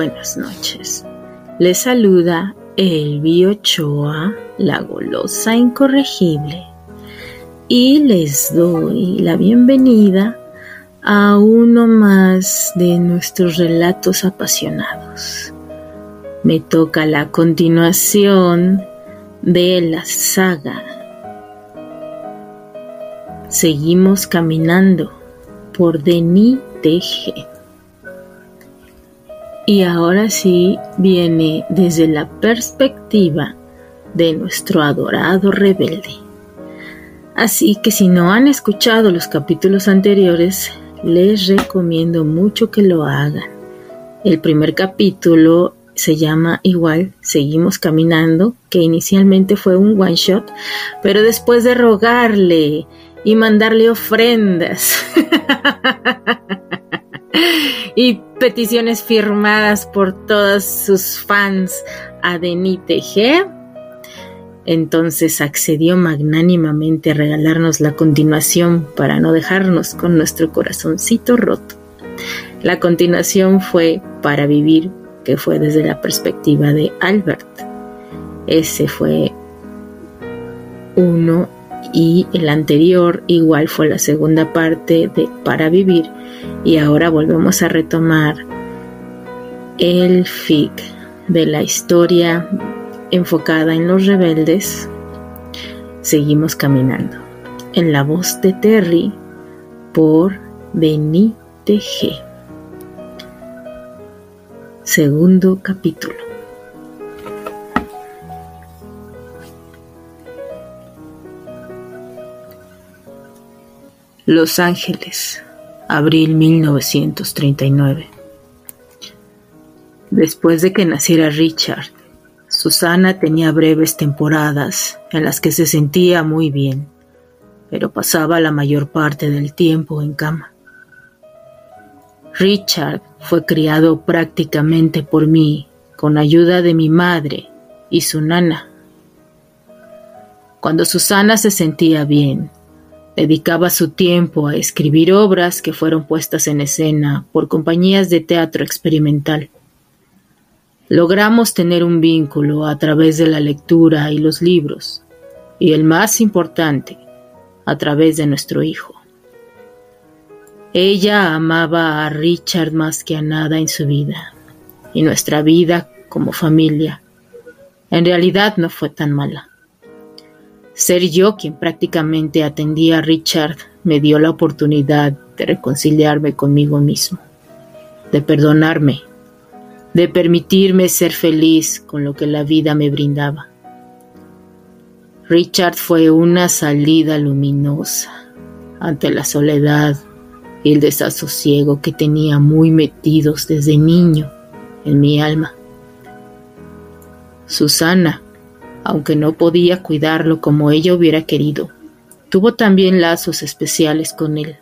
Buenas noches. Les saluda Elvi Ochoa, la golosa incorregible, y les doy la bienvenida a uno más de nuestros relatos apasionados. Me toca la continuación de la saga. Seguimos caminando por Denis TG. Y ahora sí viene desde la perspectiva de nuestro adorado rebelde. Así que si no han escuchado los capítulos anteriores, les recomiendo mucho que lo hagan. El primer capítulo se llama igual Seguimos Caminando, que inicialmente fue un one shot, pero después de rogarle y mandarle ofrendas y peticiones firmadas por todos sus fans a Denite G. Entonces accedió magnánimamente a regalarnos la continuación para no dejarnos con nuestro corazoncito roto. La continuación fue Para Vivir, que fue desde la perspectiva de Albert. Ese fue uno y el anterior igual fue la segunda parte de Para Vivir y ahora volvemos a retomar el fic de la historia enfocada en los rebeldes. Seguimos caminando en la voz de Terry por Benny G. Segundo capítulo. Los Ángeles, abril 1939. Después de que naciera Richard, Susana tenía breves temporadas en las que se sentía muy bien, pero pasaba la mayor parte del tiempo en cama. Richard fue criado prácticamente por mí, con ayuda de mi madre y su nana. Cuando Susana se sentía bien, Dedicaba su tiempo a escribir obras que fueron puestas en escena por compañías de teatro experimental. Logramos tener un vínculo a través de la lectura y los libros, y el más importante, a través de nuestro hijo. Ella amaba a Richard más que a nada en su vida, y nuestra vida como familia en realidad no fue tan mala. Ser yo quien prácticamente atendía a Richard me dio la oportunidad de reconciliarme conmigo mismo, de perdonarme, de permitirme ser feliz con lo que la vida me brindaba. Richard fue una salida luminosa ante la soledad y el desasosiego que tenía muy metidos desde niño en mi alma. Susana aunque no podía cuidarlo como ella hubiera querido. Tuvo también lazos especiales con él.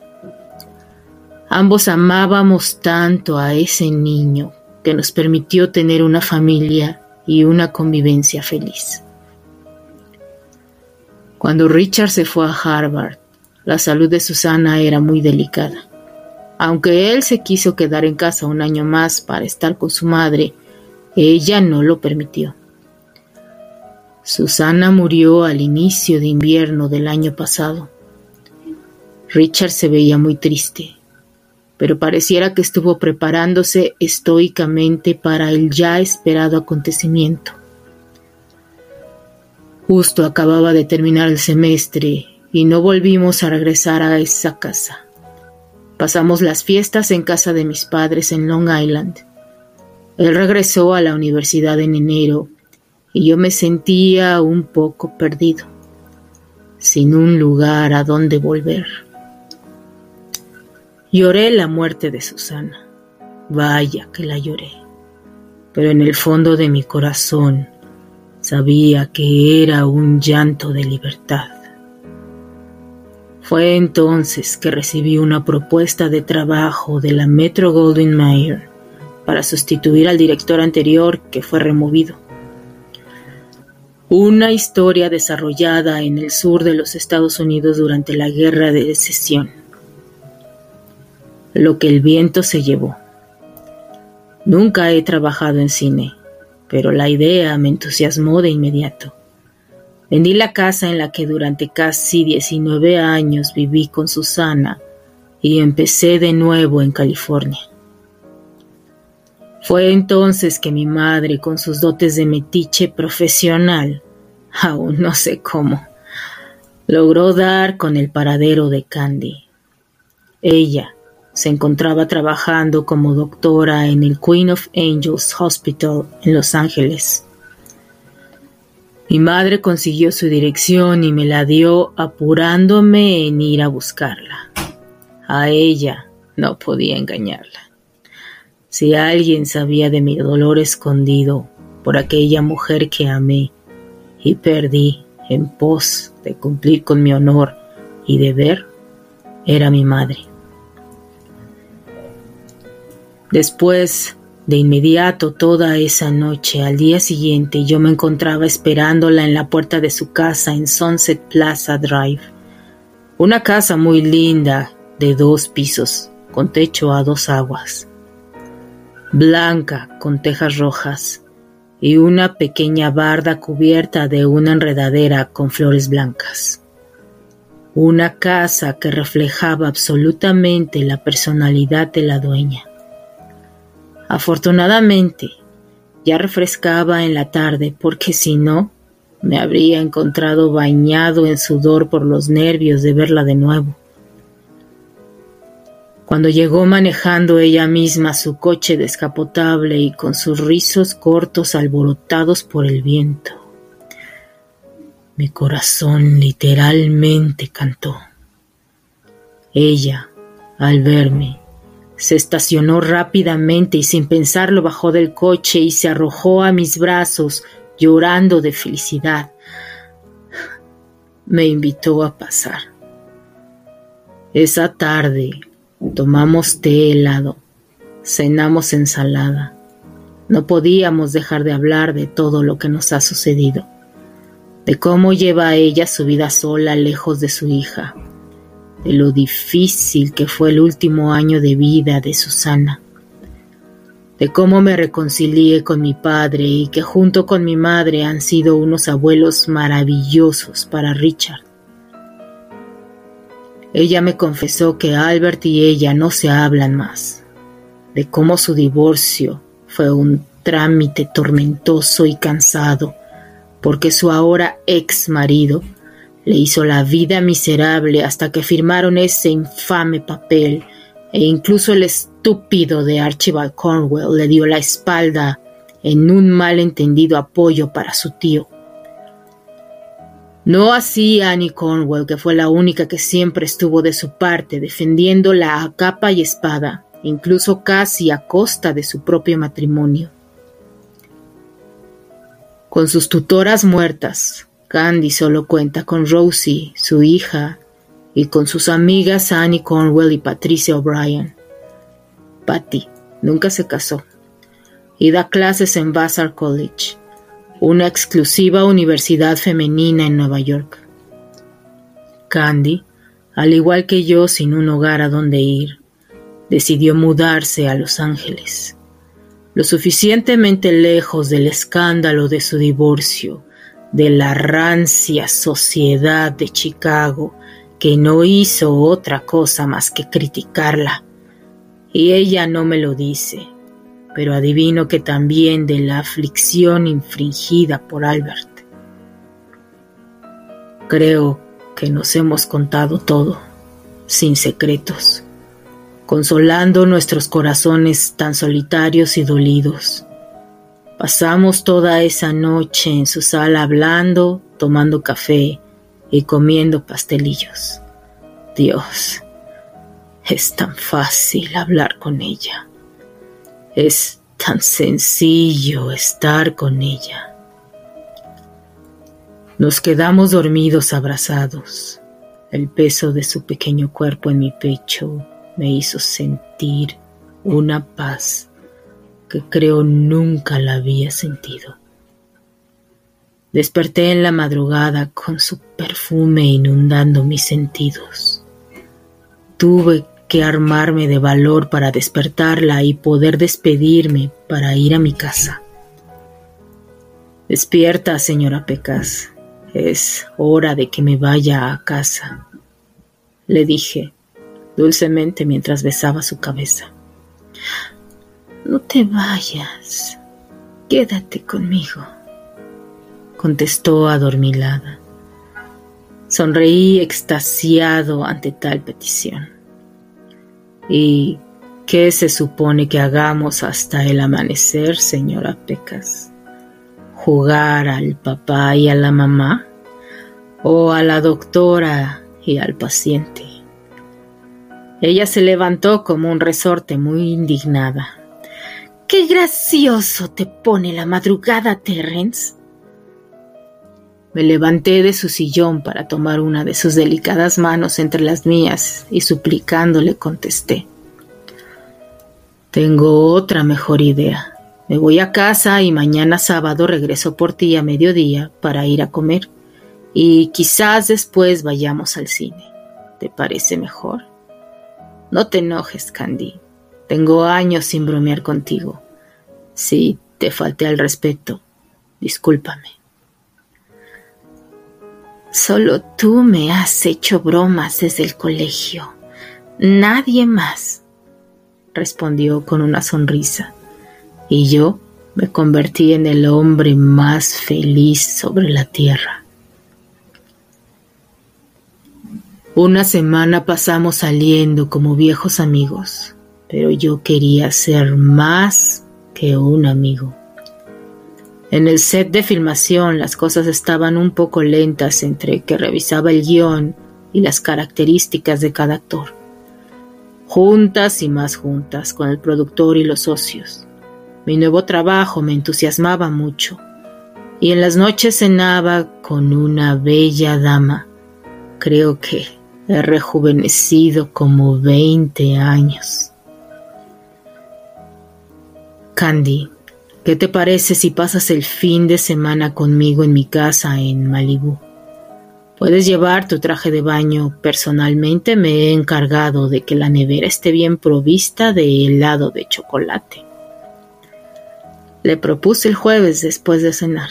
Ambos amábamos tanto a ese niño que nos permitió tener una familia y una convivencia feliz. Cuando Richard se fue a Harvard, la salud de Susana era muy delicada. Aunque él se quiso quedar en casa un año más para estar con su madre, ella no lo permitió. Susana murió al inicio de invierno del año pasado. Richard se veía muy triste, pero pareciera que estuvo preparándose estoicamente para el ya esperado acontecimiento. Justo acababa de terminar el semestre y no volvimos a regresar a esa casa. Pasamos las fiestas en casa de mis padres en Long Island. Él regresó a la universidad en enero y yo me sentía un poco perdido, sin un lugar a donde volver. Lloré la muerte de Susana, vaya que la lloré, pero en el fondo de mi corazón sabía que era un llanto de libertad. Fue entonces que recibí una propuesta de trabajo de la Metro Goldwyn Mayer para sustituir al director anterior que fue removido. Una historia desarrollada en el sur de los Estados Unidos durante la Guerra de Secesión. Lo que el viento se llevó. Nunca he trabajado en cine, pero la idea me entusiasmó de inmediato. Vendí la casa en la que durante casi 19 años viví con Susana y empecé de nuevo en California. Fue entonces que mi madre, con sus dotes de metiche profesional, aún no sé cómo, logró dar con el paradero de Candy. Ella, se encontraba trabajando como doctora en el Queen of Angels Hospital en Los Ángeles. Mi madre consiguió su dirección y me la dio apurándome en ir a buscarla. A ella no podía engañarla. Si alguien sabía de mi dolor escondido por aquella mujer que amé y perdí en pos de cumplir con mi honor y deber, era mi madre. Después, de inmediato, toda esa noche, al día siguiente, yo me encontraba esperándola en la puerta de su casa en Sunset Plaza Drive. Una casa muy linda, de dos pisos, con techo a dos aguas. Blanca, con tejas rojas, y una pequeña barda cubierta de una enredadera con flores blancas. Una casa que reflejaba absolutamente la personalidad de la dueña. Afortunadamente, ya refrescaba en la tarde porque si no, me habría encontrado bañado en sudor por los nervios de verla de nuevo. Cuando llegó manejando ella misma su coche descapotable y con sus rizos cortos alborotados por el viento, mi corazón literalmente cantó. Ella, al verme, se estacionó rápidamente y sin pensarlo bajó del coche y se arrojó a mis brazos, llorando de felicidad. Me invitó a pasar. Esa tarde tomamos té helado, cenamos ensalada. No podíamos dejar de hablar de todo lo que nos ha sucedido, de cómo lleva ella su vida sola lejos de su hija, de lo difícil que fue el último año de vida de Susana, de cómo me reconcilié con mi padre y que junto con mi madre han sido unos abuelos maravillosos para Richard. Ella me confesó que Albert y ella no se hablan más, de cómo su divorcio fue un trámite tormentoso y cansado, porque su ahora ex marido le hizo la vida miserable hasta que firmaron ese infame papel. E incluso el estúpido de Archibald Cornwell le dio la espalda en un malentendido apoyo para su tío. No así Annie Cornwell, que fue la única que siempre estuvo de su parte, defendiéndola a capa y espada, incluso casi a costa de su propio matrimonio. Con sus tutoras muertas, Candy solo cuenta con Rosie, su hija, y con sus amigas Annie Cornwell y Patricia O'Brien. Patty nunca se casó y da clases en Vassar College, una exclusiva universidad femenina en Nueva York. Candy, al igual que yo sin un hogar a donde ir, decidió mudarse a Los Ángeles, lo suficientemente lejos del escándalo de su divorcio de la rancia sociedad de Chicago que no hizo otra cosa más que criticarla. Y ella no me lo dice, pero adivino que también de la aflicción infringida por Albert. Creo que nos hemos contado todo, sin secretos, consolando nuestros corazones tan solitarios y dolidos Pasamos toda esa noche en su sala hablando, tomando café y comiendo pastelillos. Dios, es tan fácil hablar con ella. Es tan sencillo estar con ella. Nos quedamos dormidos abrazados. El peso de su pequeño cuerpo en mi pecho me hizo sentir una paz que creo nunca la había sentido. Desperté en la madrugada con su perfume inundando mis sentidos. Tuve que armarme de valor para despertarla y poder despedirme para ir a mi casa. Despierta, señora Pecas. Es hora de que me vaya a casa, le dije dulcemente mientras besaba su cabeza. No te vayas, quédate conmigo, contestó adormilada. Sonreí extasiado ante tal petición. ¿Y qué se supone que hagamos hasta el amanecer, señora Pecas? ¿Jugar al papá y a la mamá? ¿O a la doctora y al paciente? Ella se levantó como un resorte muy indignada. ¡Qué gracioso te pone la madrugada, Terrence! Me levanté de su sillón para tomar una de sus delicadas manos entre las mías y suplicándole contesté. Tengo otra mejor idea. Me voy a casa y mañana sábado regreso por ti a mediodía para ir a comer y quizás después vayamos al cine. ¿Te parece mejor? No te enojes, Candy. Tengo años sin bromear contigo. Si te falté al respeto, discúlpame. Solo tú me has hecho bromas desde el colegio. Nadie más, respondió con una sonrisa. Y yo me convertí en el hombre más feliz sobre la tierra. Una semana pasamos saliendo como viejos amigos, pero yo quería ser más que un amigo. En el set de filmación las cosas estaban un poco lentas entre que revisaba el guion y las características de cada actor. Juntas y más juntas con el productor y los socios. Mi nuevo trabajo me entusiasmaba mucho y en las noches cenaba con una bella dama. Creo que he rejuvenecido como 20 años. Candy, ¿Qué te parece si pasas el fin de semana conmigo en mi casa en Malibú? Puedes llevar tu traje de baño. Personalmente me he encargado de que la nevera esté bien provista de helado de chocolate. Le propuse el jueves después de cenar.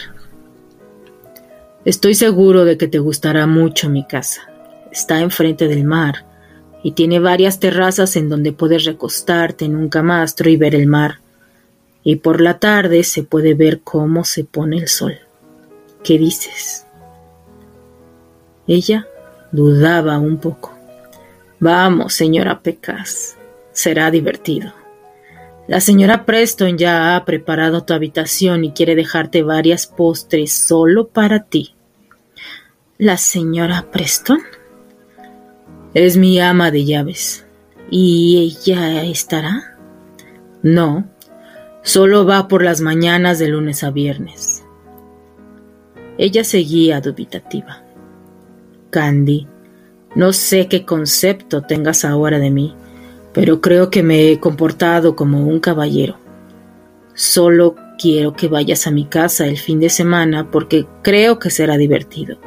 Estoy seguro de que te gustará mucho mi casa. Está enfrente del mar y tiene varias terrazas en donde puedes recostarte en un camastro y ver el mar y por la tarde se puede ver cómo se pone el sol. ¿Qué dices? Ella dudaba un poco. Vamos, señora Pecas, será divertido. La señora Preston ya ha preparado tu habitación y quiere dejarte varias postres solo para ti. ¿La señora Preston? Es mi ama de llaves. ¿Y ella estará? No, Solo va por las mañanas de lunes a viernes. Ella seguía dubitativa. Candy, no sé qué concepto tengas ahora de mí, pero creo que me he comportado como un caballero. Solo quiero que vayas a mi casa el fin de semana porque creo que será divertido.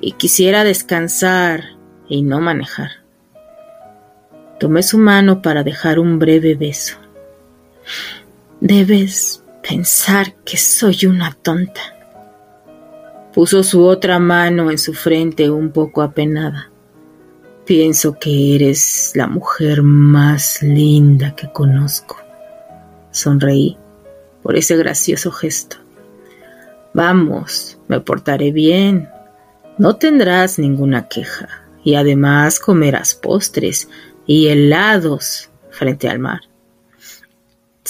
Y quisiera descansar y no manejar. Tomé su mano para dejar un breve beso. Debes pensar que soy una tonta. Puso su otra mano en su frente un poco apenada. Pienso que eres la mujer más linda que conozco. Sonreí por ese gracioso gesto. Vamos, me portaré bien. No tendrás ninguna queja y además comerás postres y helados frente al mar.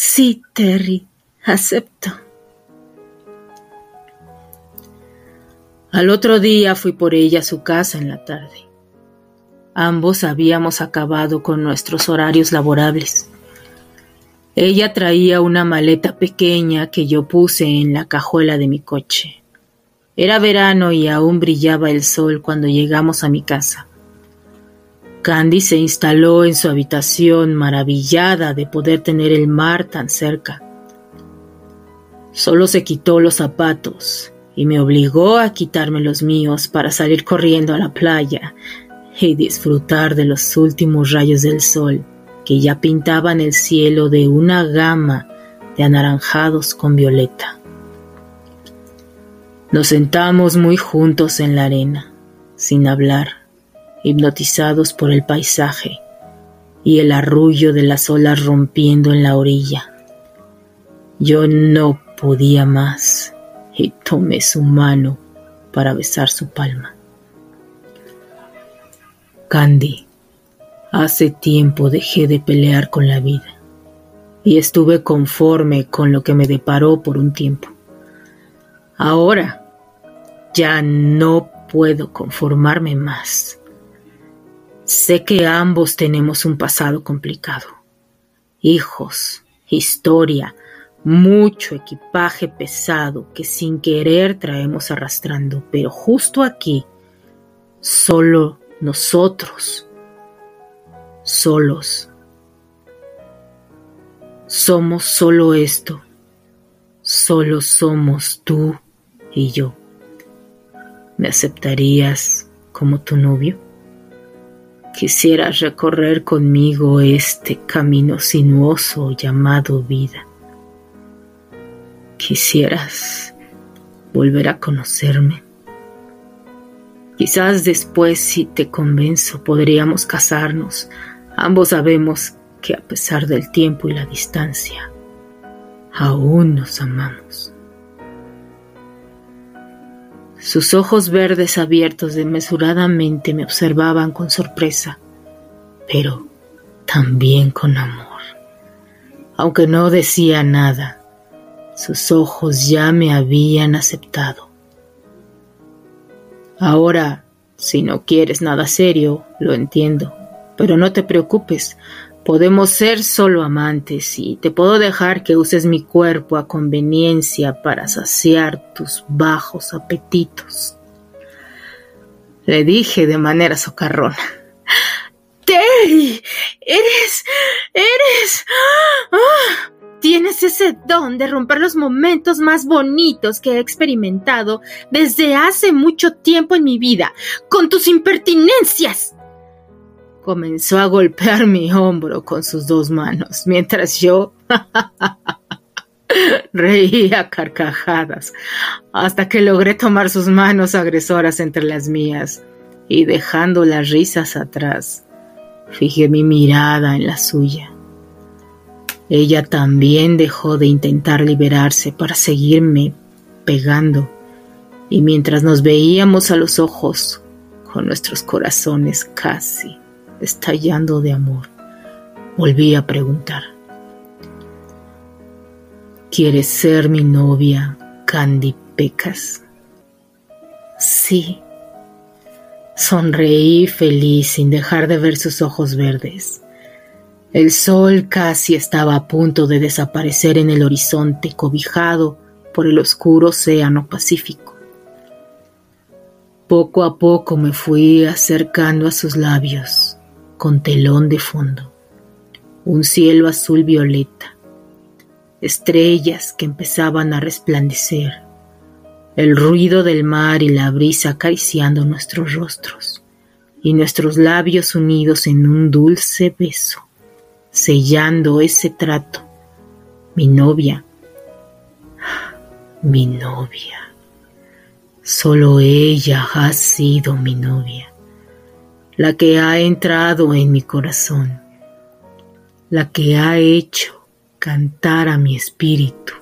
Sí, Terry, acepto. Al otro día fui por ella a su casa en la tarde. Ambos habíamos acabado con nuestros horarios laborables. Ella traía una maleta pequeña que yo puse en la cajuela de mi coche. Era verano y aún brillaba el sol cuando llegamos a mi casa. Candy se instaló en su habitación maravillada de poder tener el mar tan cerca. Solo se quitó los zapatos y me obligó a quitarme los míos para salir corriendo a la playa y disfrutar de los últimos rayos del sol que ya pintaban el cielo de una gama de anaranjados con violeta. Nos sentamos muy juntos en la arena, sin hablar, hipnotizados por el paisaje y el arrullo de las olas rompiendo en la orilla. Yo no podía más y tomé su mano para besar su palma. Candy, hace tiempo dejé de pelear con la vida y estuve conforme con lo que me deparó por un tiempo. Ahora ya no puedo conformarme más. Sé que ambos tenemos un pasado complicado. Hijos, historia, mucho equipaje pesado que sin querer traemos arrastrando, pero justo aquí, solo nosotros, solos, somos solo esto, solo somos tú y yo. ¿Me aceptarías como tu novio? Quisieras recorrer conmigo este camino sinuoso llamado vida. Quisieras volver a conocerme. Quizás después, si te convenzo, podríamos casarnos. Ambos sabemos que a pesar del tiempo y la distancia, aún nos amamos. Sus ojos verdes abiertos desmesuradamente me observaban con sorpresa, pero también con amor. Aunque no decía nada, sus ojos ya me habían aceptado. Ahora, si no quieres nada serio, lo entiendo, pero no te preocupes, podemos ser solo amantes y te puedo dejar que uses mi cuerpo a conveniencia para saciar tus bajos apetitos. Le dije de manera socarrona. ¡Terry! ¡Eres! ¡Eres! ¡Ah! Tienes ese don de romper los momentos más bonitos que he experimentado desde hace mucho tiempo en mi vida, con tus impertinencias. Comenzó a golpear mi hombro con sus dos manos, mientras yo reía carcajadas, hasta que logré tomar sus manos agresoras entre las mías y dejando las risas atrás, fijé mi mirada en la suya. Ella también dejó de intentar liberarse para seguirme pegando, y mientras nos veíamos a los ojos, con nuestros corazones casi estallando de amor, volví a preguntar. ¿Quieres ser mi novia, Candy Pecas? Sí. Sonreí feliz sin dejar de ver sus ojos verdes. El sol casi estaba a punto de desaparecer en el horizonte cobijado por el oscuro océano Pacífico. Poco a poco me fui acercando a sus labios, con telón de fondo, un cielo azul violeta, estrellas que empezaban a resplandecer, el ruido del mar y la brisa acariciando nuestros rostros y nuestros labios unidos en un dulce beso sellando ese trato. Mi novia, mi novia. Solo ella ha sido mi novia, la que ha entrado en mi corazón, la que ha hecho cantar a mi espíritu,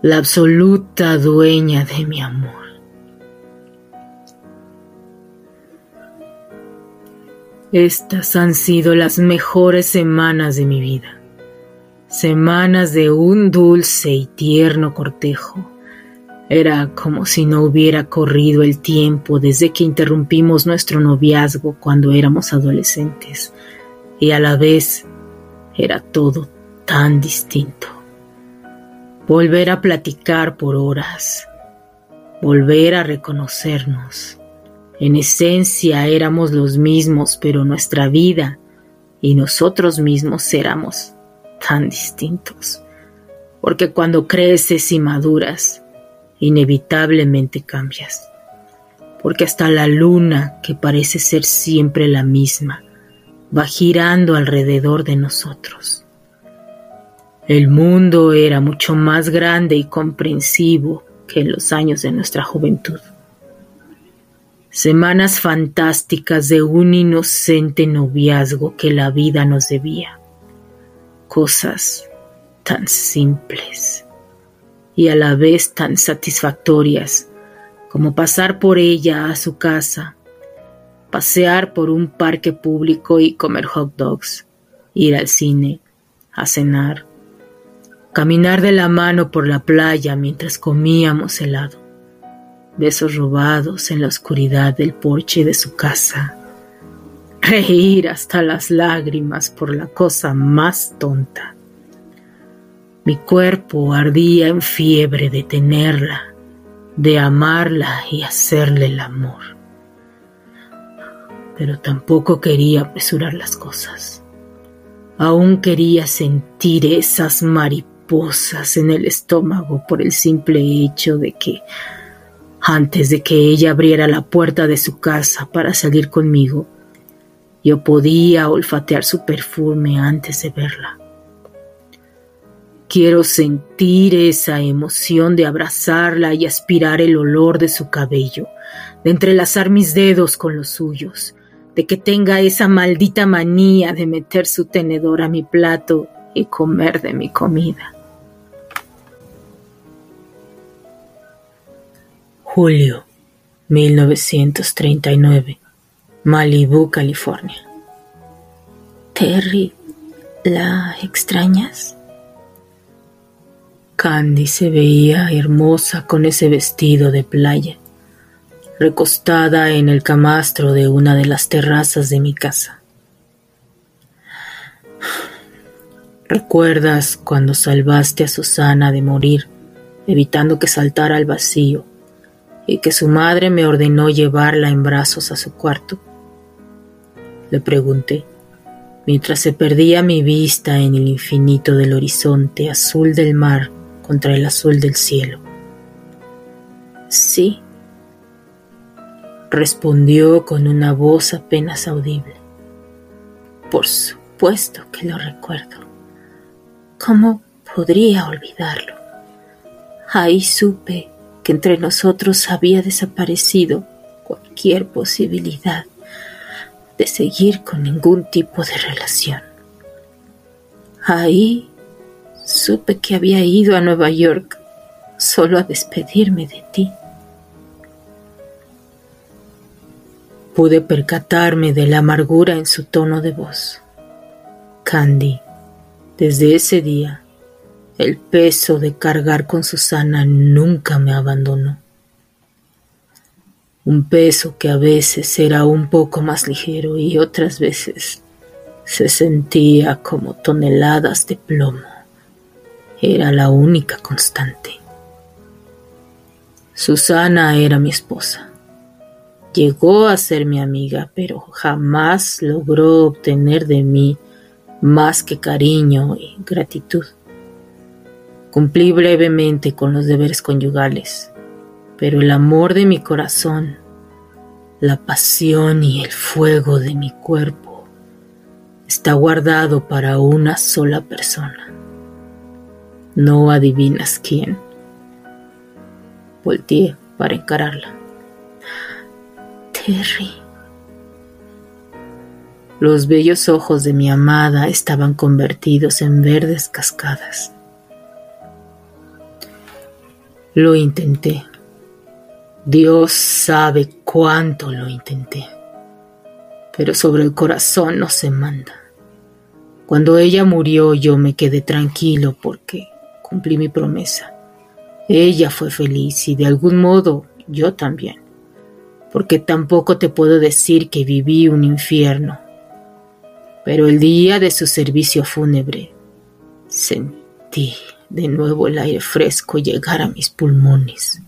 la absoluta dueña de mi amor. Estas han sido las mejores semanas de mi vida, semanas de un dulce y tierno cortejo. Era como si no hubiera corrido el tiempo desde que interrumpimos nuestro noviazgo cuando éramos adolescentes, y a la vez era todo tan distinto. Volver a platicar por horas, volver a reconocernos en esencia éramos los mismos, pero nuestra vida y nosotros mismos éramos tan distintos. Porque cuando creces y maduras, inevitablemente cambias. porque hasta la luna, que parece ser siempre la misma, va girando alrededor de nosotros. El mundo era mucho más grande y comprensivo que en los años de nuestra juventud. Semanas fantásticas de un inocente noviazgo que la vida nos debía. Cosas tan simples y a la vez tan satisfactorias como pasar por ella a su casa, pasear por un parque público y comer hot dogs, ir al cine, a cenar, caminar de la mano por la playa mientras comíamos helado, besos robados en la oscuridad del porche de su casa, reír hasta las lágrimas por la cosa más tonta. Mi cuerpo ardía en fiebre de tenerla de amarla y hacerle el amor. Pero tampoco quería apresurar las cosas. Aún quería sentir esas mariposas en el estómago por el simple hecho de que, antes de que ella abriera la puerta de su casa para salir conmigo, yo podía olfatear su perfume antes de verla. Quiero sentir esa emoción de abrazarla y aspirar el olor de su cabello, de entrelazar mis dedos con los suyos, de que tenga esa maldita manía de meter su tenedor a mi plato y comer de mi comida. Julio 1939, Malibu, California. Terry, ¿la extrañas? Candy se veía hermosa con ese vestido de playa, recostada en el camastro de una de las terrazas de mi casa. ¿Recuerdas cuando salvaste a Susana de morir, evitando que saltara al vacío, y que su madre me ordenó llevarla en brazos a su cuarto? Le pregunté, mientras se perdía mi vista en el infinito del horizonte azul del mar contra el azul del cielo. Sí, respondió con una voz apenas audible. Por supuesto que lo recuerdo. ¿Cómo podría olvidarlo? Ahí supe que entre nosotros había desaparecido cualquier posibilidad de seguir con ningún tipo de relación. Ahí Supe que había ido a Nueva York solo a despedirme de ti. Pude percatarme de la amargura en su tono de voz. Candy, desde ese día, el peso de cargar con Susana nunca me abandonó. Un peso que a veces era un poco más ligero y otras veces se sentía como toneladas de plomo era la única constante. Susana era mi esposa. Llegó a ser mi amiga, pero jamás logró obtener de mí más que cariño y gratitud. Cumplí brevemente con los deberes conyugales, pero el amor de mi corazón, la pasión y el fuego de mi cuerpo está guardado para una sola persona. No adivinas quién. Volteé para encararla. Terry. Los bellos ojos de mi amada estaban convertidos en verdes cascadas. Lo intenté. Dios sabe cuánto lo intenté. Pero sobre el corazón no se manda. Cuando ella murió yo me quedé tranquilo porque cumplí mi promesa. Ella fue feliz y de algún modo yo también, porque tampoco te puedo decir que viví un infierno. Pero el día de su servicio fúnebre sentí de nuevo el aire fresco llegar a mis pulmones.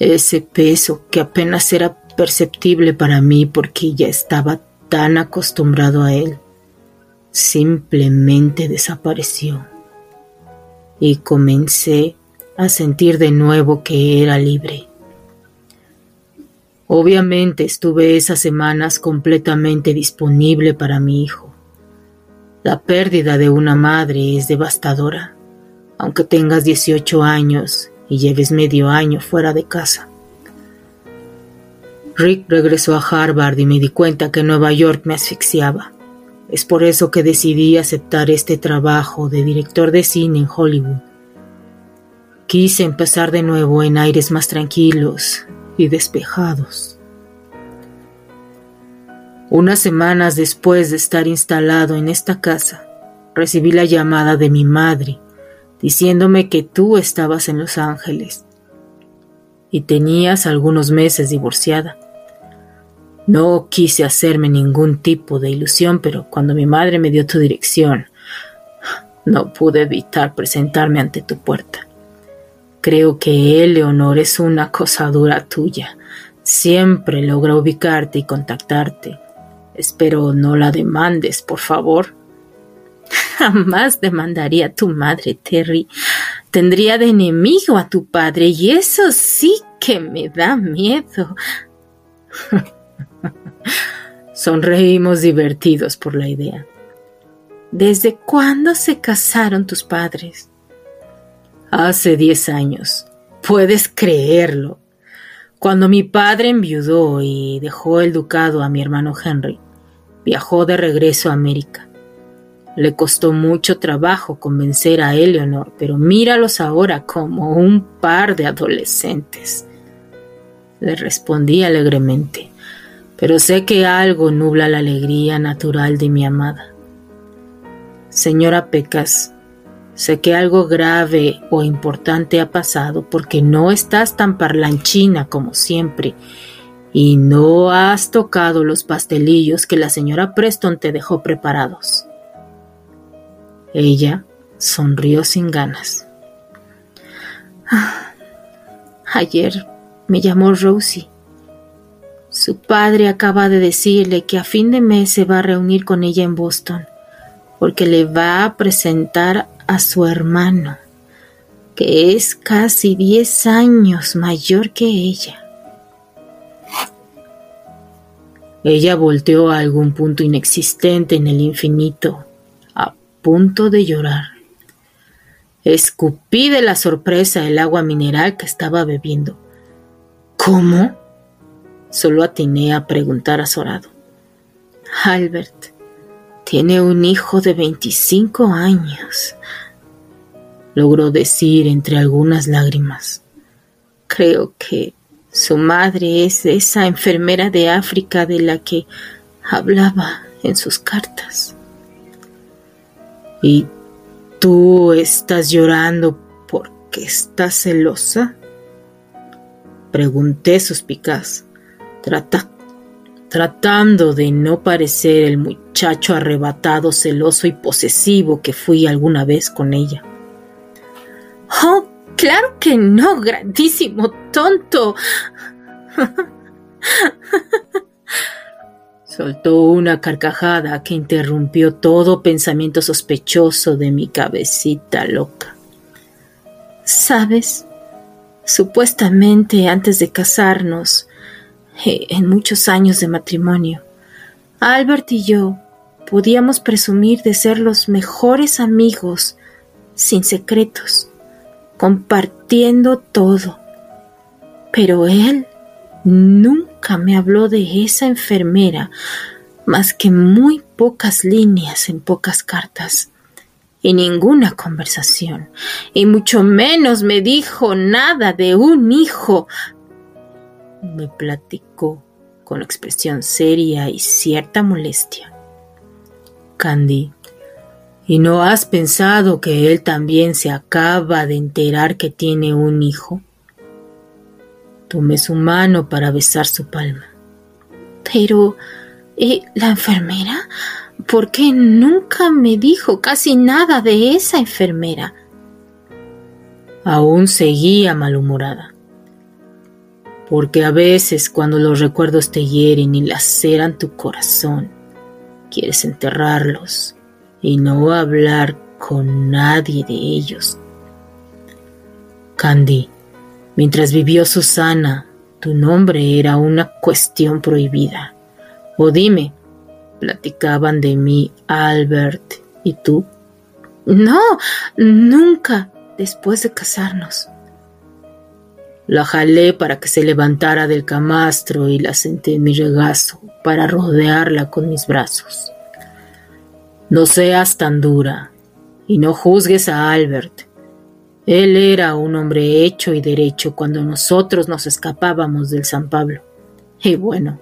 Ese peso que apenas era perceptible para mí porque ya estaba tan acostumbrado a él, simplemente desapareció y comencé a sentir de nuevo que era libre. Obviamente estuve esas semanas completamente disponible para mi hijo. La pérdida de una madre es devastadora, aunque tengas 18 años y lleves medio año fuera de casa. Rick regresó a Harvard y me di cuenta que Nueva York me asfixiaba. Es por eso que decidí aceptar este trabajo de director de cine en Hollywood. Quise empezar de nuevo en aires más tranquilos y despejados. Unas semanas después de estar instalado en esta casa, recibí la llamada de mi madre diciéndome que tú estabas en Los Ángeles y tenías algunos meses divorciada. No quise hacerme ningún tipo de ilusión, pero cuando mi madre me dio tu dirección, no pude evitar presentarme ante tu puerta. Creo que Eleonor es una cosa dura tuya. Siempre logra ubicarte y contactarte. Espero no la demandes, por favor. Jamás demandaría a tu madre, Terry. Tendría de enemigo a tu padre y eso sí que me da miedo. Sonreímos divertidos por la idea. ¿Desde cuándo se casaron tus padres? Hace diez años. Puedes creerlo. Cuando mi padre enviudó y dejó el ducado a mi hermano Henry, viajó de regreso a América. Le costó mucho trabajo convencer a Eleanor, pero míralos ahora como un par de adolescentes. Le respondí alegremente pero sé que algo nubla la alegría natural de mi amada. Señora Pecas, sé que algo grave o importante ha pasado porque no estás tan parlanchina como siempre y no has tocado los pastelillos que la señora Preston te dejó preparados. Ella sonrió sin ganas. Ah, ayer me llamó Rosie su padre acaba de decirle que a fin de mes se va a reunir con ella en Boston, porque le va a presentar a su hermano, que es casi diez años mayor que ella. Ella volteó a algún punto inexistente en el infinito, a punto de llorar. Escupí de la sorpresa el agua mineral que estaba bebiendo. ¿Cómo? Solo atiné a preguntar azorado. Albert tiene un hijo de 25 años, logró decir entre algunas lágrimas. Creo que su madre es esa enfermera de África de la que hablaba en sus cartas. ¿Y tú estás llorando porque estás celosa? Pregunté suspicaz tratando de no parecer el muchacho arrebatado, celoso y posesivo que fui alguna vez con ella. Oh, claro que no, grandísimo tonto. Soltó una carcajada que interrumpió todo pensamiento sospechoso de mi cabecita loca. ¿Sabes? Supuestamente antes de casarnos, en muchos años de matrimonio. Albert y yo podíamos presumir de ser los mejores amigos, sin secretos, compartiendo todo. Pero él nunca me habló de esa enfermera más que muy pocas líneas en pocas cartas y ninguna conversación, y mucho menos me dijo nada de un hijo me platicó con expresión seria y cierta molestia. Candy, ¿y no has pensado que él también se acaba de enterar que tiene un hijo? Tomé su mano para besar su palma. Pero, ¿eh, la enfermera? ¿Por qué nunca me dijo casi nada de esa enfermera? Aún seguía malhumorada porque a veces cuando los recuerdos te hieren y laceran tu corazón, quieres enterrarlos y no hablar con nadie de ellos. Candy, mientras vivió Susana, tu nombre era una cuestión prohibida. O dime, platicaban de mí Albert y tú. No, nunca después de casarnos. La jalé para que se levantara del camastro y la senté en mi regazo para rodearla con mis brazos. No seas tan dura y no juzgues a Albert. Él era un hombre hecho y derecho cuando nosotros nos escapábamos del San Pablo. Y bueno,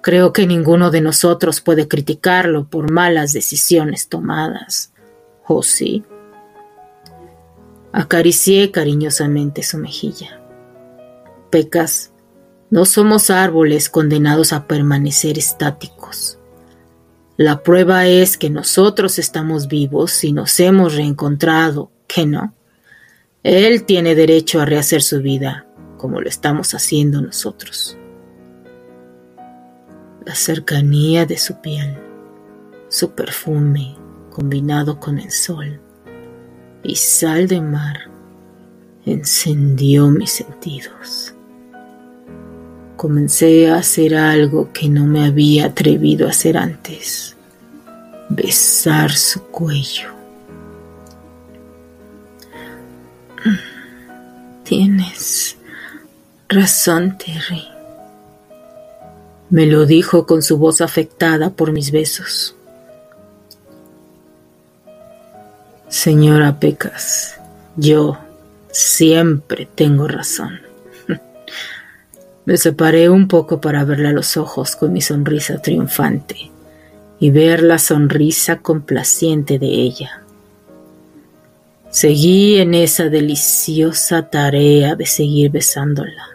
creo que ninguno de nosotros puede criticarlo por malas decisiones tomadas. ¿O sí? Acaricié cariñosamente su mejilla. Pecas, no somos árboles condenados a permanecer estáticos. La prueba es que nosotros estamos vivos y nos hemos reencontrado, ¿qué no? Él tiene derecho a rehacer su vida, como lo estamos haciendo nosotros. La cercanía de su piel, su perfume combinado con el sol y sal de mar encendió mis sentidos. Comencé a hacer algo que no me había atrevido a hacer antes, besar su cuello. Tienes razón, Terry. Me lo dijo con su voz afectada por mis besos. Señora Pecas, yo siempre tengo razón. Me separé un poco para verle a los ojos con mi sonrisa triunfante y ver la sonrisa complaciente de ella. Seguí en esa deliciosa tarea de seguir besándola.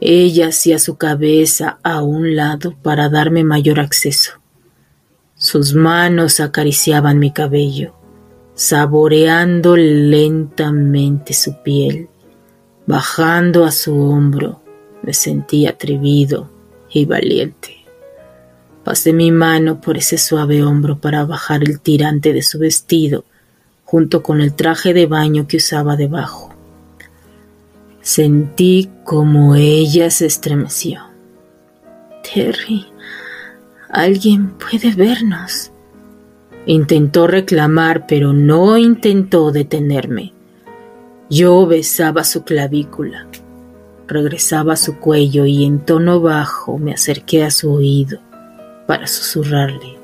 Ella hacía su cabeza a un lado para darme mayor acceso. Sus manos acariciaban mi cabello, saboreando lentamente su piel. Bajando a su hombro, me sentí atrevido y valiente. Pasé mi mano por ese suave hombro para bajar el tirante de su vestido junto con el traje de baño que usaba debajo. Sentí como ella se estremeció. Terry, alguien puede vernos. Intentó reclamar, pero no intentó detenerme. Yo besaba su clavícula, regresaba a su cuello y en tono bajo me acerqué a su oído para susurrarle.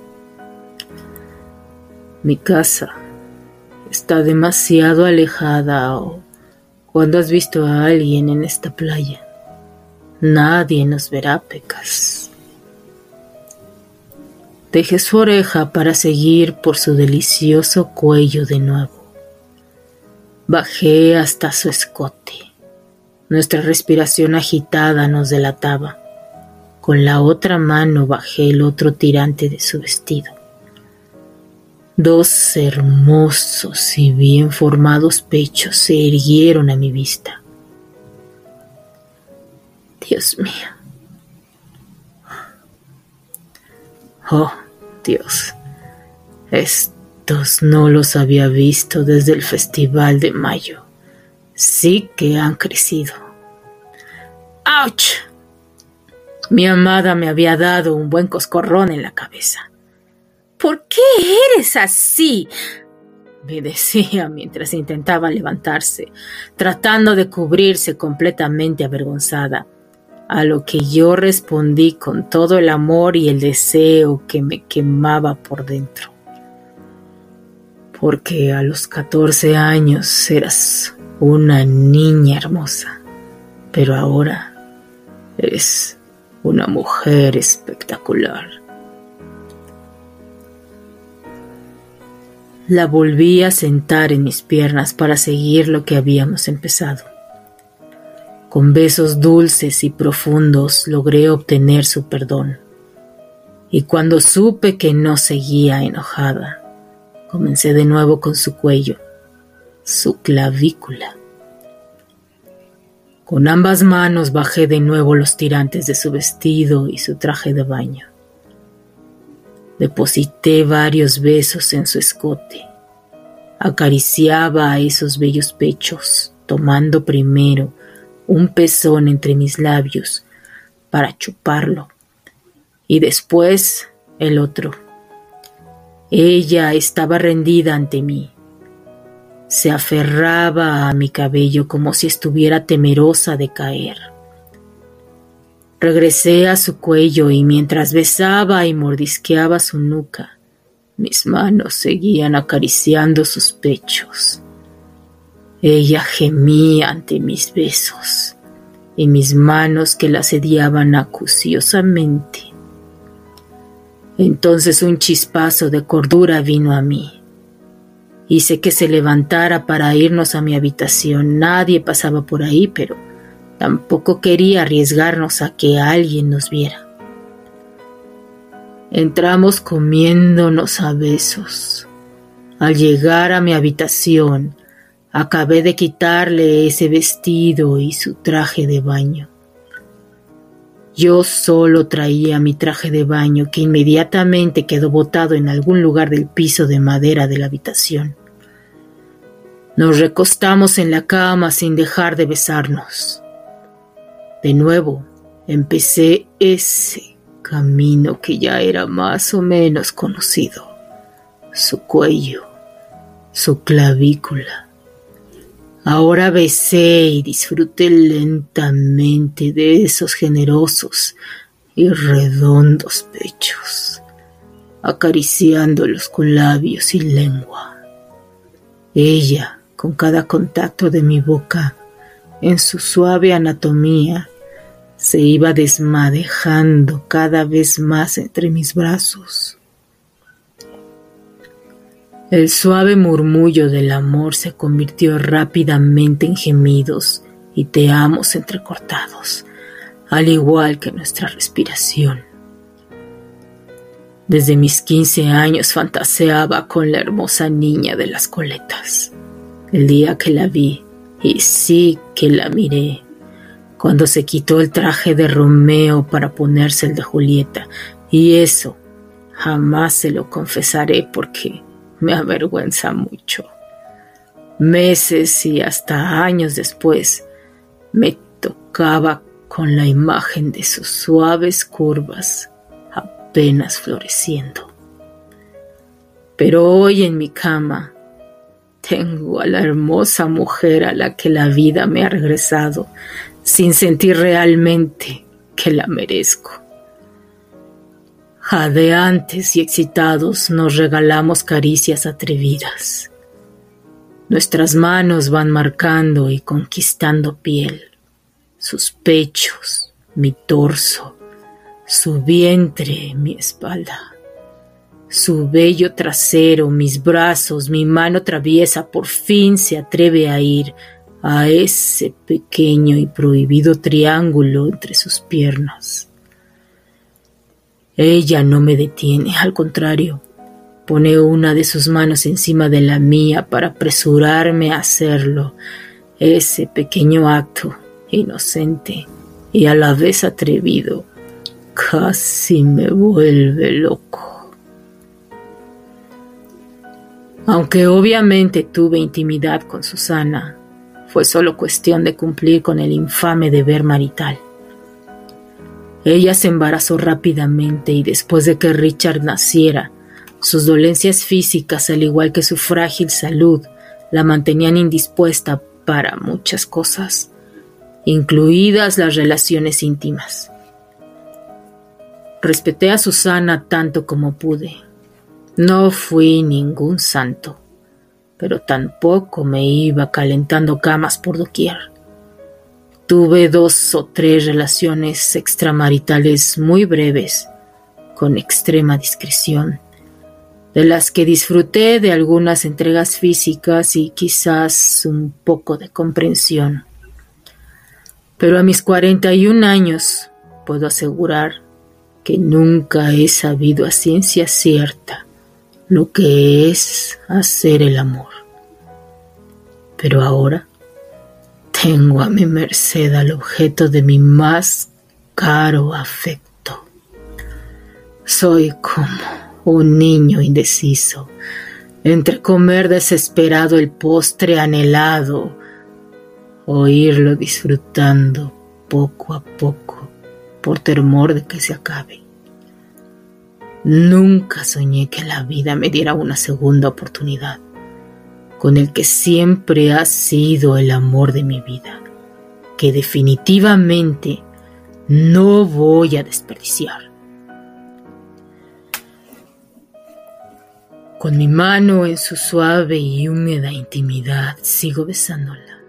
Mi casa está demasiado alejada o cuando has visto a alguien en esta playa. Nadie nos verá, Pecas. Dejé su oreja para seguir por su delicioso cuello de nuevo. Bajé hasta su escote. Nuestra respiración agitada nos delataba. Con la otra mano bajé el otro tirante de su vestido. Dos hermosos y bien formados pechos se erguieron a mi vista. Dios mío. Oh, Dios. No los había visto desde el Festival de Mayo. Sí que han crecido. ¡Auch! Mi amada me había dado un buen coscorrón en la cabeza. ¿Por qué eres así? me decía mientras intentaba levantarse, tratando de cubrirse completamente avergonzada, a lo que yo respondí con todo el amor y el deseo que me quemaba por dentro. Porque a los catorce años eras una niña hermosa, pero ahora eres una mujer espectacular. La volví a sentar en mis piernas para seguir lo que habíamos empezado. Con besos dulces y profundos logré obtener su perdón. Y cuando supe que no seguía enojada, comencé de nuevo con su cuello, su clavícula. Con ambas manos bajé de nuevo los tirantes de su vestido y su traje de baño. Deposité varios besos en su escote. Acariciaba a esos bellos pechos, tomando primero un pezón entre mis labios para chuparlo y después el otro. Ella estaba rendida ante mí. Se aferraba a mi cabello como si estuviera temerosa de caer. Regresé a su cuello y mientras besaba y mordisqueaba su nuca, mis manos seguían acariciando sus pechos. Ella gemía ante mis besos y mis manos que la sediaban acuciosamente. Entonces un chispazo de cordura vino a mí. Hice que se levantara para irnos a mi habitación. Nadie pasaba por ahí, pero tampoco quería arriesgarnos a que alguien nos viera. Entramos comiéndonos a besos. Al llegar a mi habitación, acabé de quitarle ese vestido y su traje de baño. Yo solo traía mi traje de baño que inmediatamente quedó botado en algún lugar del piso de madera de la habitación. Nos recostamos en la cama sin dejar de besarnos. De nuevo empecé ese camino que ya era más o menos conocido. Su cuello, su clavícula, Ahora besé y disfruté lentamente de esos generosos y redondos pechos, acariciándolos con labios y lengua. Ella, con cada contacto de mi boca, en su suave anatomía, se iba desmadejando cada vez más entre mis brazos. El suave murmullo del amor se convirtió rápidamente en gemidos y te amos entrecortados, al igual que nuestra respiración. Desde mis quince años fantaseaba con la hermosa niña de las coletas. El día que la vi, y sí que la miré, cuando se quitó el traje de Romeo para ponerse el de Julieta, y eso jamás se lo confesaré porque me avergüenza mucho. Meses y hasta años después me tocaba con la imagen de sus suaves curvas apenas floreciendo. Pero hoy en mi cama tengo a la hermosa mujer a la que la vida me ha regresado sin sentir realmente que la merezco. Jadeantes y excitados nos regalamos caricias atrevidas. Nuestras manos van marcando y conquistando piel, sus pechos, mi torso, su vientre, mi espalda, su vello trasero, mis brazos, mi mano traviesa por fin se atreve a ir a ese pequeño y prohibido triángulo entre sus piernas. Ella no me detiene, al contrario, pone una de sus manos encima de la mía para apresurarme a hacerlo. Ese pequeño acto, inocente y a la vez atrevido, casi me vuelve loco. Aunque obviamente tuve intimidad con Susana, fue solo cuestión de cumplir con el infame deber marital. Ella se embarazó rápidamente y después de que Richard naciera, sus dolencias físicas, al igual que su frágil salud, la mantenían indispuesta para muchas cosas, incluidas las relaciones íntimas. Respeté a Susana tanto como pude. No fui ningún santo, pero tampoco me iba calentando camas por doquier. Tuve dos o tres relaciones extramaritales muy breves, con extrema discreción, de las que disfruté de algunas entregas físicas y quizás un poco de comprensión. Pero a mis 41 años puedo asegurar que nunca he sabido a ciencia cierta lo que es hacer el amor. Pero ahora tengo a mi merced al objeto de mi más caro afecto. Soy como un niño indeciso, entre comer desesperado el postre anhelado oírlo disfrutando poco a poco por temor de que se acabe. Nunca soñé que la vida me diera una segunda oportunidad con el que siempre ha sido el amor de mi vida, que definitivamente no voy a desperdiciar. Con mi mano en su suave y húmeda intimidad sigo besándola.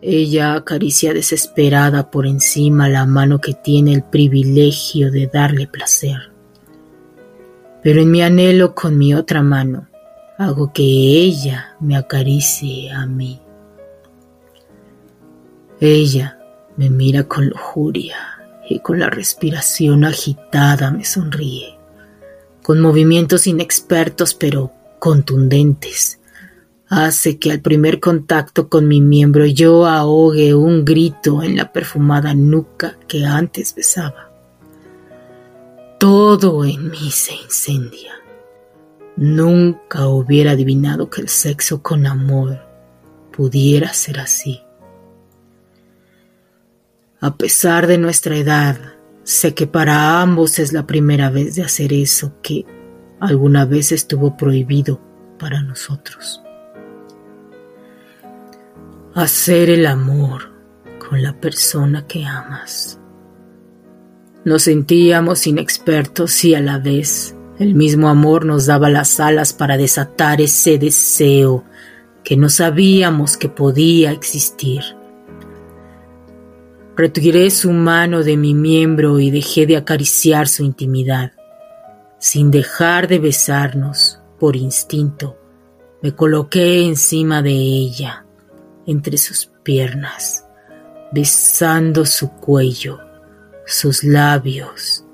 Ella acaricia desesperada por encima la mano que tiene el privilegio de darle placer. Pero en mi anhelo con mi otra mano, hago que ella me acaricie a mí. Ella me mira con lujuria y con la respiración agitada me sonríe, con movimientos inexpertos pero contundentes. Hace que al primer contacto con mi miembro yo ahogue un grito en la perfumada nuca que antes besaba. Todo en mí se incendia. Nunca hubiera adivinado que el sexo con amor pudiera ser así. A pesar de nuestra edad, sé que para ambos es la primera vez de hacer eso que alguna vez estuvo prohibido para nosotros. Hacer el amor con la persona que amas. Nos sentíamos inexpertos y a la vez el mismo amor nos daba las alas para desatar ese deseo que no sabíamos que podía existir. Retiré su mano de mi miembro y dejé de acariciar su intimidad. Sin dejar de besarnos, por instinto, me coloqué encima de ella, entre sus piernas, besando su cuello, sus labios,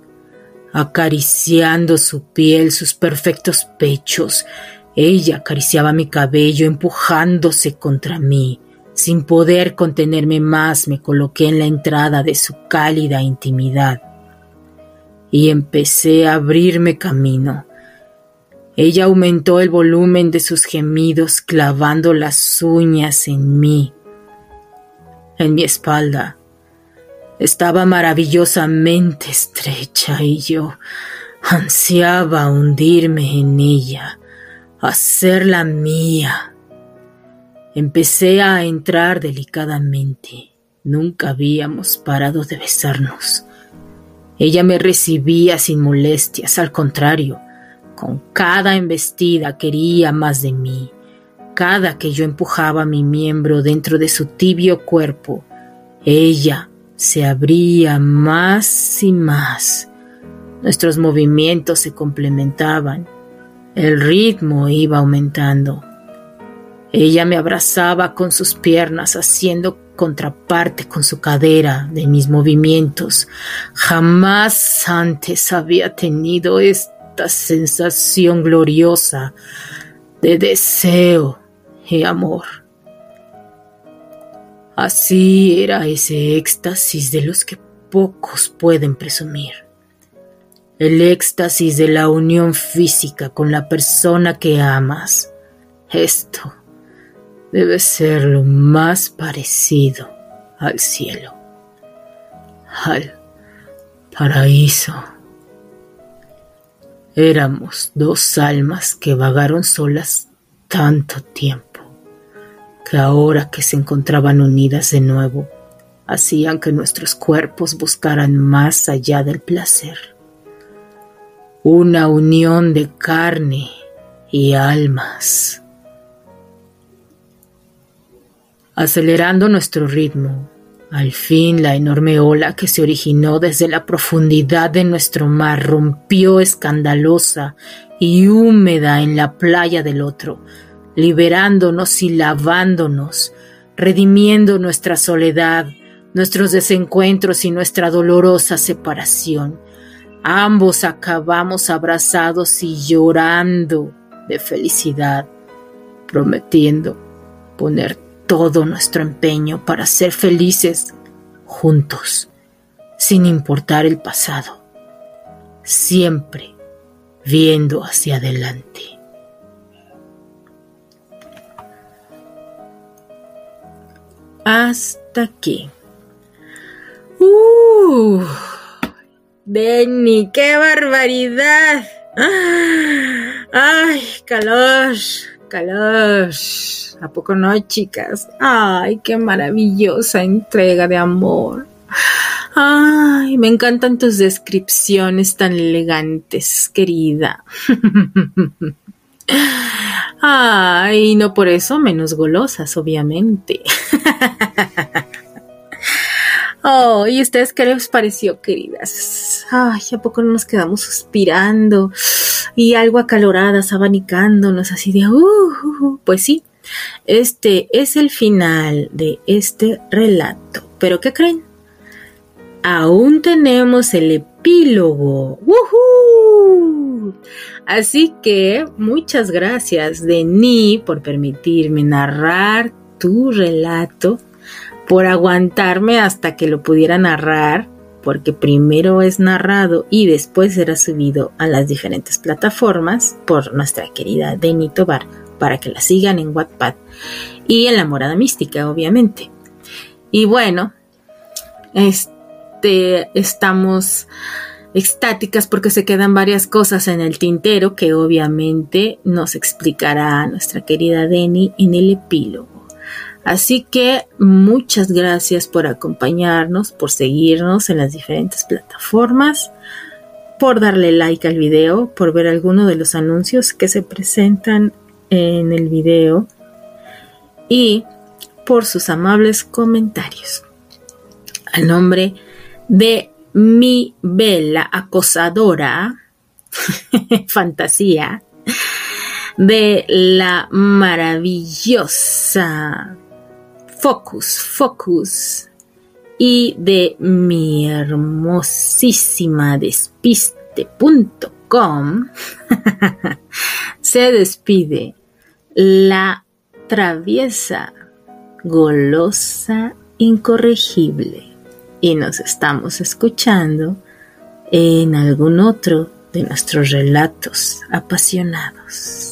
acariciando su piel, sus perfectos pechos. Ella acariciaba mi cabello, empujándose contra mí. Sin poder contenerme más, me coloqué en la entrada de su cálida intimidad y empecé a abrirme camino. Ella aumentó el volumen de sus gemidos, clavando las uñas en mí, en mi espalda, estaba maravillosamente estrecha y yo ansiaba hundirme en ella, hacerla mía. Empecé a entrar delicadamente. Nunca habíamos parado de besarnos. Ella me recibía sin molestias, al contrario, con cada embestida quería más de mí. Cada que yo empujaba mi miembro dentro de su tibio cuerpo, ella se abría más y más. Nuestros movimientos se complementaban. El ritmo iba aumentando. Ella me abrazaba con sus piernas, haciendo contraparte con su cadera de mis movimientos. Jamás antes había tenido esta sensación gloriosa de deseo y amor. Así era ese éxtasis de los que pocos pueden presumir. El éxtasis de la unión física con la persona que amas. Esto debe ser lo más parecido al cielo, al paraíso. Éramos dos almas que vagaron solas tanto tiempo que ahora que se encontraban unidas de nuevo, hacían que nuestros cuerpos buscaran más allá del placer. Una unión de carne y almas. Acelerando nuestro ritmo, al fin la enorme ola que se originó desde la profundidad de nuestro mar rompió escandalosa y húmeda en la playa del otro, liberándonos y lavándonos, redimiendo nuestra soledad, nuestros desencuentros y nuestra dolorosa separación. Ambos acabamos abrazados y llorando de felicidad, prometiendo poner todo nuestro empeño para ser felices juntos, sin importar el pasado, siempre viendo hacia adelante. Hasta aquí. ¡Uh! Denny, qué barbaridad. ¡Ay, calor! Calor. ¿A poco no, chicas? ¡Ay, qué maravillosa entrega de amor! Ay, me encantan tus descripciones tan elegantes, querida. Ay, no por eso menos golosas, obviamente. Oh, ¿y ustedes qué les pareció, queridas? Ay, ¿a poco no nos quedamos suspirando y algo acaloradas, abanicándonos así de, uh, uh, uh, pues sí, este es el final de este relato. ¿Pero qué creen? Aún tenemos el epílogo. ¡Woohoo! Así que muchas gracias, Denis, por permitirme narrar tu relato por aguantarme hasta que lo pudiera narrar, porque primero es narrado y después será subido a las diferentes plataformas por nuestra querida Deni Tobar para que la sigan en Wattpad y en la Morada Mística, obviamente. Y bueno, este estamos extáticas porque se quedan varias cosas en el tintero que obviamente nos explicará nuestra querida Deni en el epílogo. Así que muchas gracias por acompañarnos, por seguirnos en las diferentes plataformas, por darle like al video, por ver alguno de los anuncios que se presentan en el video y por sus amables comentarios. Al nombre de mi bella acosadora, fantasía, de la maravillosa Focus, Focus y de mi hermosísima despiste.com se despide la traviesa, golosa, incorregible y nos estamos escuchando en algún otro de nuestros relatos apasionados.